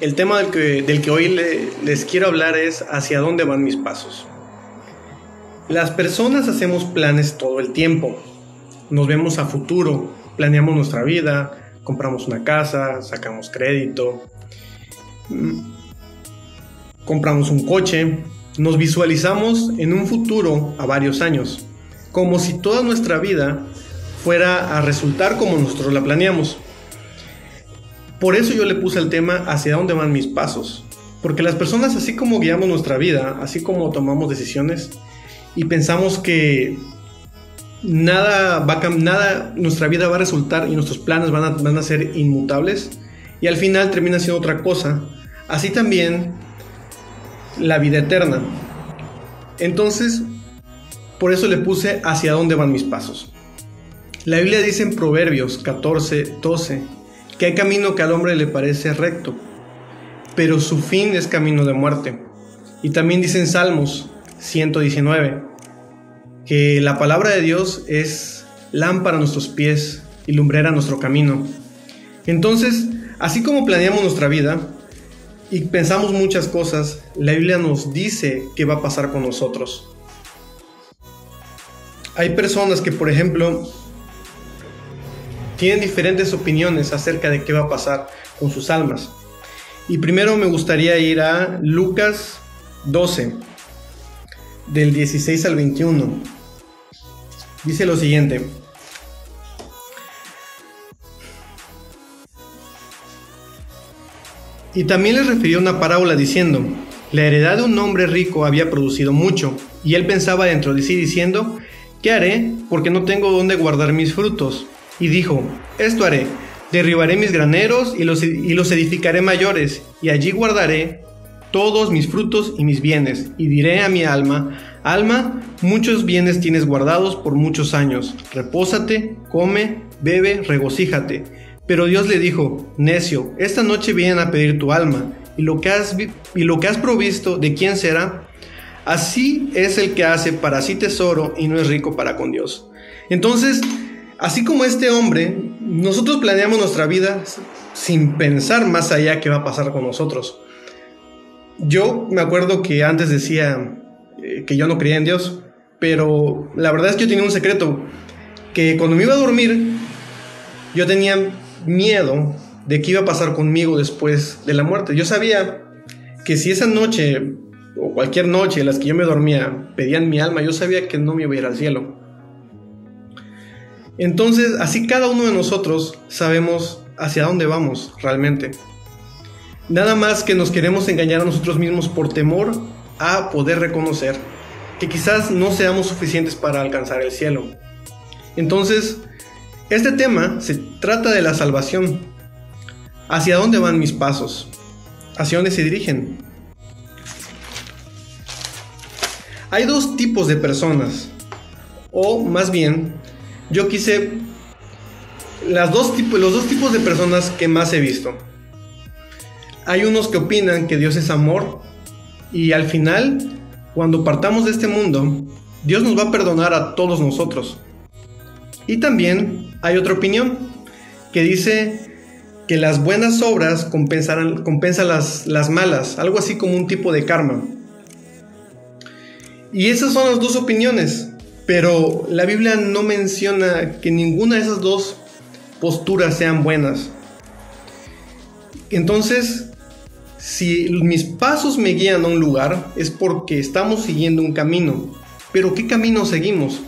El tema del que, del que hoy les quiero hablar es hacia dónde van mis pasos. Las personas hacemos planes todo el tiempo. Nos vemos a futuro, planeamos nuestra vida, compramos una casa, sacamos crédito, mm, compramos un coche, nos visualizamos en un futuro a varios años, como si toda nuestra vida fuera a resultar como nosotros la planeamos. Por eso yo le puse el tema hacia dónde van mis pasos. Porque las personas, así como guiamos nuestra vida, así como tomamos decisiones y pensamos que nada va a nada, nuestra vida va a resultar y nuestros planes van a, van a ser inmutables y al final termina siendo otra cosa. Así también la vida eterna. Entonces, por eso le puse hacia dónde van mis pasos. La Biblia dice en Proverbios 14, 12, que hay camino que al hombre le parece recto, pero su fin es camino de muerte. Y también dice en Salmos 119, que la palabra de Dios es lámpara a nuestros pies y lumbrera a nuestro camino. Entonces, así como planeamos nuestra vida y pensamos muchas cosas, la Biblia nos dice qué va a pasar con nosotros. Hay personas que, por ejemplo, tienen diferentes opiniones acerca de qué va a pasar con sus almas. Y primero me gustaría ir a Lucas 12, del 16 al 21. Dice lo siguiente. Y también les refirió una parábola diciendo, la heredad de un hombre rico había producido mucho, y él pensaba dentro de sí diciendo, ¿qué haré? Porque no tengo dónde guardar mis frutos y dijo, esto haré, derribaré mis graneros y los, y los edificaré mayores, y allí guardaré todos mis frutos y mis bienes, y diré a mi alma, alma, muchos bienes tienes guardados por muchos años, repósate, come, bebe, regocíjate. Pero Dios le dijo, necio, esta noche vienen a pedir tu alma, y lo que has, y lo que has provisto, ¿de quién será? Así es el que hace para sí tesoro y no es rico para con Dios. Entonces, Así como este hombre, nosotros planeamos nuestra vida sin pensar más allá qué va a pasar con nosotros. Yo me acuerdo que antes decía eh, que yo no creía en Dios, pero la verdad es que yo tenía un secreto, que cuando me iba a dormir, yo tenía miedo de qué iba a pasar conmigo después de la muerte. Yo sabía que si esa noche o cualquier noche en las que yo me dormía pedían mi alma, yo sabía que no me iba a al cielo. Entonces, así cada uno de nosotros sabemos hacia dónde vamos realmente. Nada más que nos queremos engañar a nosotros mismos por temor a poder reconocer que quizás no seamos suficientes para alcanzar el cielo. Entonces, este tema se trata de la salvación. ¿Hacia dónde van mis pasos? ¿Hacia dónde se dirigen? Hay dos tipos de personas, o más bien yo quise las dos los dos tipos de personas que más he visto. Hay unos que opinan que Dios es amor y al final, cuando partamos de este mundo, Dios nos va a perdonar a todos nosotros. Y también hay otra opinión que dice que las buenas obras compensarán, compensan las, las malas, algo así como un tipo de karma. Y esas son las dos opiniones. Pero la Biblia no menciona que ninguna de esas dos posturas sean buenas. Entonces, si mis pasos me guían a un lugar, es porque estamos siguiendo un camino. Pero ¿qué camino seguimos?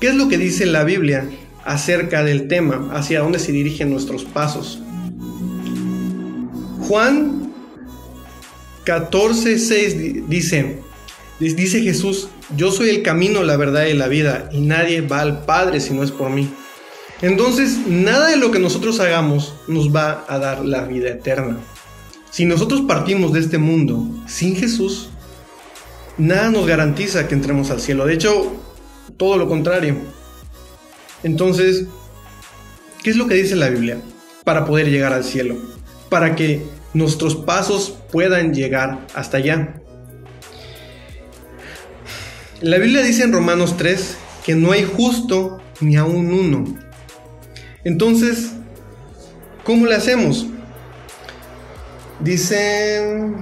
¿Qué es lo que dice la Biblia acerca del tema, hacia dónde se dirigen nuestros pasos? Juan 14:6 dice, dice Jesús, yo soy el camino, la verdad y la vida, y nadie va al Padre si no es por mí. Entonces, nada de lo que nosotros hagamos nos va a dar la vida eterna. Si nosotros partimos de este mundo sin Jesús, nada nos garantiza que entremos al cielo. De hecho, todo lo contrario. Entonces, ¿qué es lo que dice la Biblia para poder llegar al cielo? Para que nuestros pasos puedan llegar hasta allá. La Biblia dice en Romanos 3 que no hay justo ni aún uno. Entonces, ¿cómo le hacemos? Dice,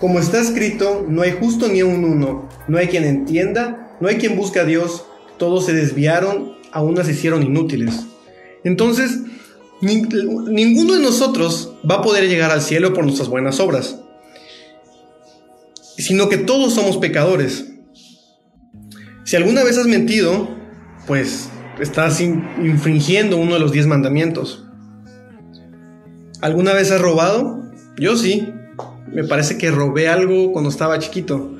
como está escrito, no hay justo ni aún uno, no hay quien entienda, no hay quien busque a Dios, todos se desviaron, aún se hicieron inútiles. Entonces, ninguno de nosotros va a poder llegar al cielo por nuestras buenas obras, sino que todos somos pecadores. Si alguna vez has mentido, pues estás infringiendo uno de los diez mandamientos. ¿Alguna vez has robado? Yo sí. Me parece que robé algo cuando estaba chiquito,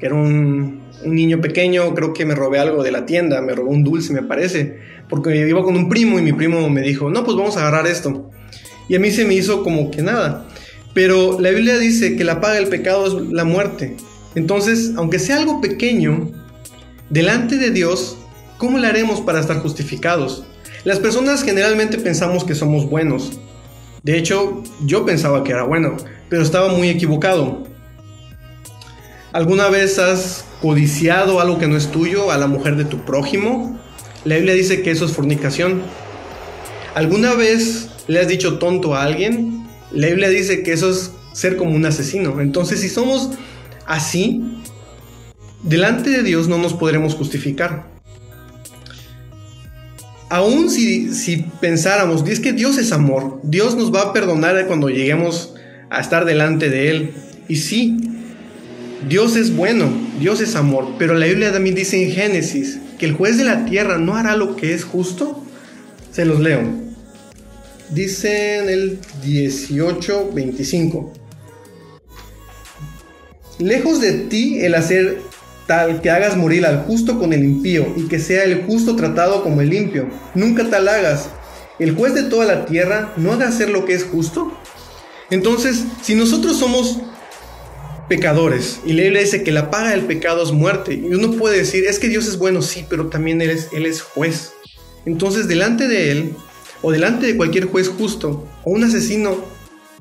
que era un, un niño pequeño, creo que me robé algo de la tienda, me robó un dulce, me parece, porque iba con un primo y mi primo me dijo, no, pues vamos a agarrar esto. Y a mí se me hizo como que nada. Pero la Biblia dice que la paga del pecado es la muerte. Entonces, aunque sea algo pequeño, delante de Dios, ¿cómo le haremos para estar justificados? Las personas generalmente pensamos que somos buenos. De hecho, yo pensaba que era bueno, pero estaba muy equivocado. ¿Alguna vez has codiciado algo que no es tuyo a la mujer de tu prójimo? La Biblia dice que eso es fornicación. ¿Alguna vez le has dicho tonto a alguien? La Biblia dice que eso es ser como un asesino. Entonces, si somos así, delante de Dios no nos podremos justificar. Aún si, si pensáramos, es que Dios es amor, Dios nos va a perdonar cuando lleguemos a estar delante de Él. Y sí, Dios es bueno, Dios es amor, pero la Biblia también dice en Génesis que el juez de la tierra no hará lo que es justo. Se los leo. Dice en el 18:25. Lejos de ti el hacer tal que hagas morir al justo con el impío y que sea el justo tratado como el limpio. Nunca tal hagas. El juez de toda la tierra no ha de hacer lo que es justo. Entonces, si nosotros somos pecadores. Y la Biblia dice que la paga del pecado es muerte. Y uno puede decir, es que Dios es bueno, sí, pero también es, él es juez. Entonces, delante de Él, o delante de cualquier juez justo, o un asesino,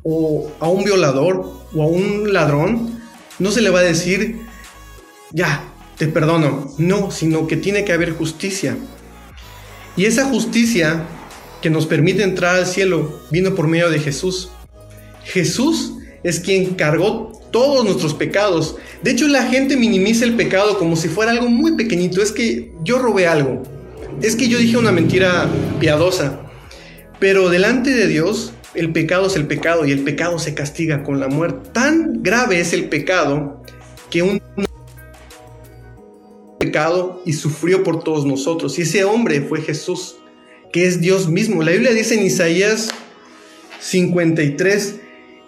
o a un violador, o a un ladrón, no se le va a decir, ya, te perdono. No, sino que tiene que haber justicia. Y esa justicia que nos permite entrar al cielo vino por medio de Jesús. Jesús es quien cargó todos nuestros pecados. De hecho, la gente minimiza el pecado como si fuera algo muy pequeñito. Es que yo robé algo. Es que yo dije una mentira piadosa. Pero delante de Dios, el pecado es el pecado y el pecado se castiga con la muerte. Tan grave es el pecado que un pecado y sufrió por todos nosotros. Y ese hombre fue Jesús, que es Dios mismo. La Biblia dice en Isaías 53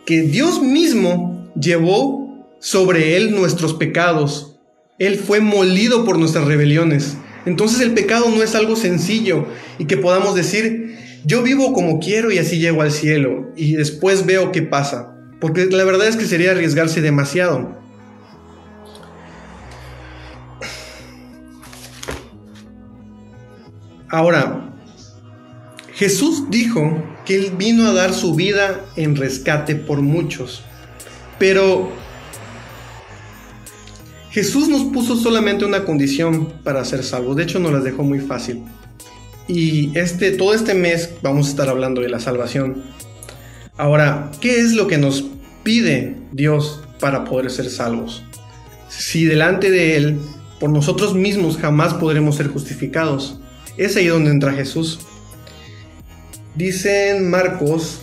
que Dios mismo llevó sobre él nuestros pecados. Él fue molido por nuestras rebeliones. Entonces el pecado no es algo sencillo y que podamos decir, yo vivo como quiero y así llego al cielo y después veo qué pasa. Porque la verdad es que sería arriesgarse demasiado. Ahora, Jesús dijo que Él vino a dar su vida en rescate por muchos. Pero Jesús nos puso solamente una condición para ser salvos. De hecho, nos las dejó muy fácil. Y este, todo este mes vamos a estar hablando de la salvación. Ahora, ¿qué es lo que nos pide Dios para poder ser salvos? Si delante de Él, por nosotros mismos jamás podremos ser justificados. Es ahí donde entra Jesús. Dice en Marcos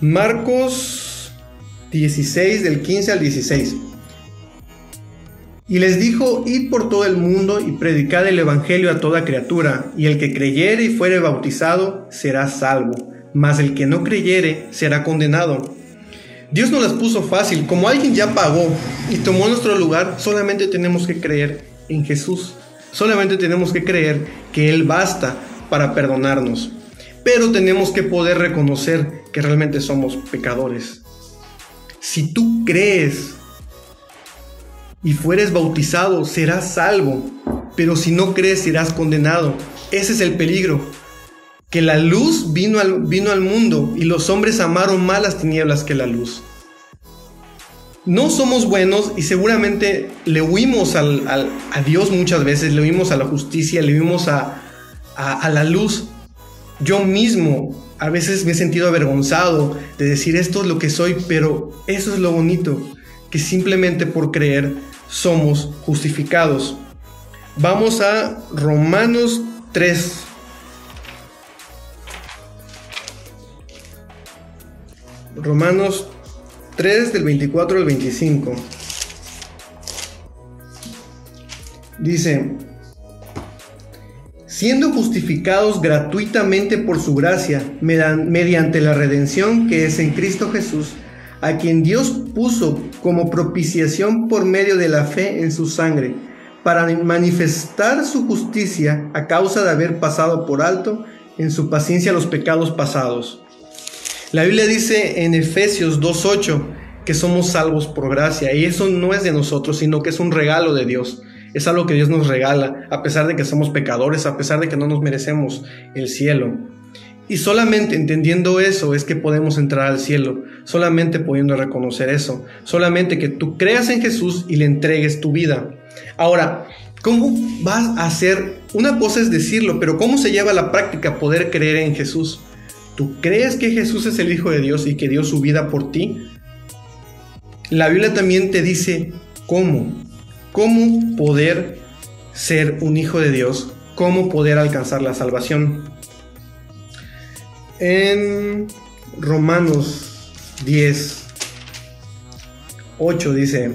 Marcos 16 del 15 al 16. Y les dijo, id por todo el mundo y predicad el Evangelio a toda criatura, y el que creyere y fuere bautizado será salvo, mas el que no creyere será condenado. Dios nos las puso fácil, como alguien ya pagó y tomó nuestro lugar, solamente tenemos que creer en Jesús, solamente tenemos que creer que Él basta para perdonarnos. pero tenemos que poder reconocer que realmente somos pecadores. Si tú crees y fueres bautizado, serás salvo, pero si no crees, serás condenado. Ese es el peligro. Que la luz vino al, vino al mundo y los hombres amaron más las tinieblas que la luz. No somos buenos y seguramente le huimos a Dios muchas veces, le huimos a la justicia, le huimos a, a la luz. Yo mismo a veces me he sentido avergonzado de decir esto es lo que soy, pero eso es lo bonito, que simplemente por creer somos justificados. Vamos a Romanos 3. Romanos 3 del 24 al 25. Dice, siendo justificados gratuitamente por su gracia, mediante la redención que es en Cristo Jesús, a quien Dios puso como propiciación por medio de la fe en su sangre, para manifestar su justicia a causa de haber pasado por alto en su paciencia los pecados pasados. La Biblia dice en Efesios 2.8 que somos salvos por gracia, y eso no es de nosotros, sino que es un regalo de Dios. Es algo que Dios nos regala, a pesar de que somos pecadores, a pesar de que no nos merecemos el cielo. Y solamente entendiendo eso es que podemos entrar al cielo, solamente pudiendo reconocer eso, solamente que tú creas en Jesús y le entregues tu vida. Ahora, ¿cómo vas a hacer? Una cosa es decirlo, pero ¿cómo se lleva a la práctica poder creer en Jesús? ¿Tú crees que Jesús es el Hijo de Dios y que dio su vida por ti? La Biblia también te dice cómo, cómo poder ser un hijo de Dios, cómo poder alcanzar la salvación en Romanos 10, 8 dice,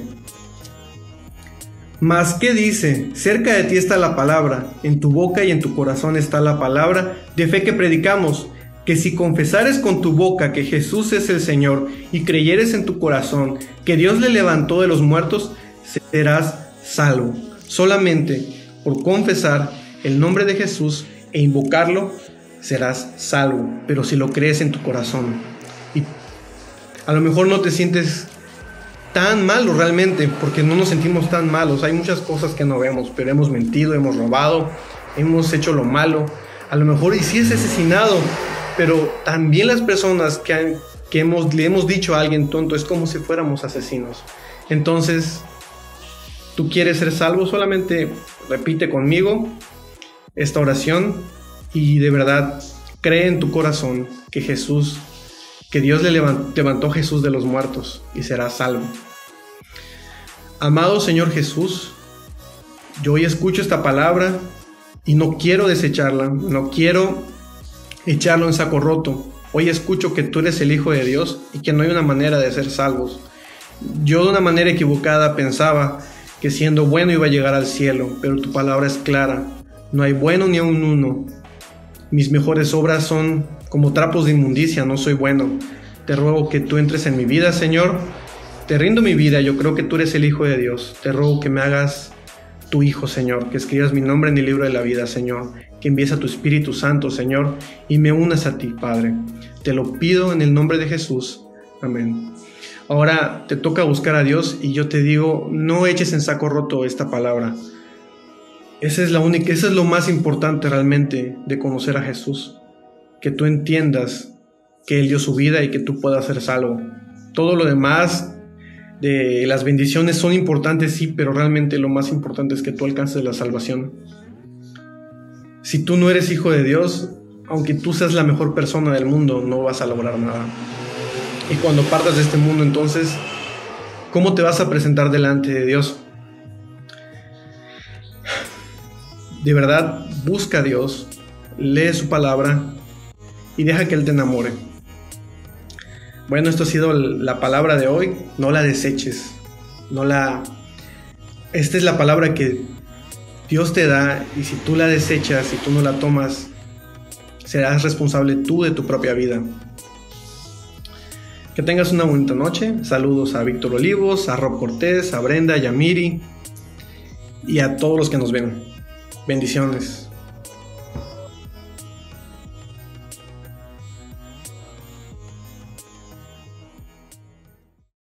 Mas ¿qué dice? Cerca de ti está la palabra, en tu boca y en tu corazón está la palabra de fe que predicamos, que si confesares con tu boca que Jesús es el Señor y creyeres en tu corazón que Dios le levantó de los muertos, serás salvo. Solamente por confesar el nombre de Jesús e invocarlo serás salvo, pero si lo crees en tu corazón. Y a lo mejor no te sientes tan malo realmente, porque no nos sentimos tan malos. Hay muchas cosas que no vemos, pero hemos mentido, hemos robado, hemos hecho lo malo. A lo mejor y sí es asesinado, pero también las personas que, que hemos, le hemos dicho a alguien tonto es como si fuéramos asesinos. Entonces, tú quieres ser salvo, solamente repite conmigo esta oración y de verdad cree en tu corazón que Jesús, que Dios le levantó, a Jesús de los muertos y será salvo. Amado Señor Jesús, yo hoy escucho esta palabra y no quiero desecharla, no quiero echarlo en saco roto. Hoy escucho que tú eres el Hijo de Dios y que no hay una manera de ser salvos. Yo de una manera equivocada pensaba que siendo bueno iba a llegar al cielo, pero tu palabra es clara. No hay bueno ni un uno, mis mejores obras son como trapos de inmundicia, no soy bueno. Te ruego que tú entres en mi vida, Señor. Te rindo mi vida, yo creo que tú eres el Hijo de Dios. Te ruego que me hagas tu Hijo, Señor, que escribas mi nombre en el libro de la vida, Señor, que envíes a tu Espíritu Santo, Señor, y me unas a ti, Padre. Te lo pido en el nombre de Jesús. Amén. Ahora te toca buscar a Dios y yo te digo, no eches en saco roto esta palabra. Esa es la única, eso es lo más importante realmente de conocer a Jesús. Que tú entiendas que Él dio su vida y que tú puedas ser salvo. Todo lo demás de las bendiciones son importantes, sí, pero realmente lo más importante es que tú alcances la salvación. Si tú no eres hijo de Dios, aunque tú seas la mejor persona del mundo, no vas a lograr nada. Y cuando partas de este mundo, entonces, ¿cómo te vas a presentar delante de Dios? De verdad, busca a Dios, lee su palabra y deja que Él te enamore. Bueno, esto ha sido la palabra de hoy. No la deseches. No la. Esta es la palabra que Dios te da y si tú la desechas, si tú no la tomas, serás responsable tú de tu propia vida. Que tengas una bonita noche. Saludos a Víctor Olivos, a Rob Cortés, a Brenda, a Yamiri y a todos los que nos ven. Bendiciones.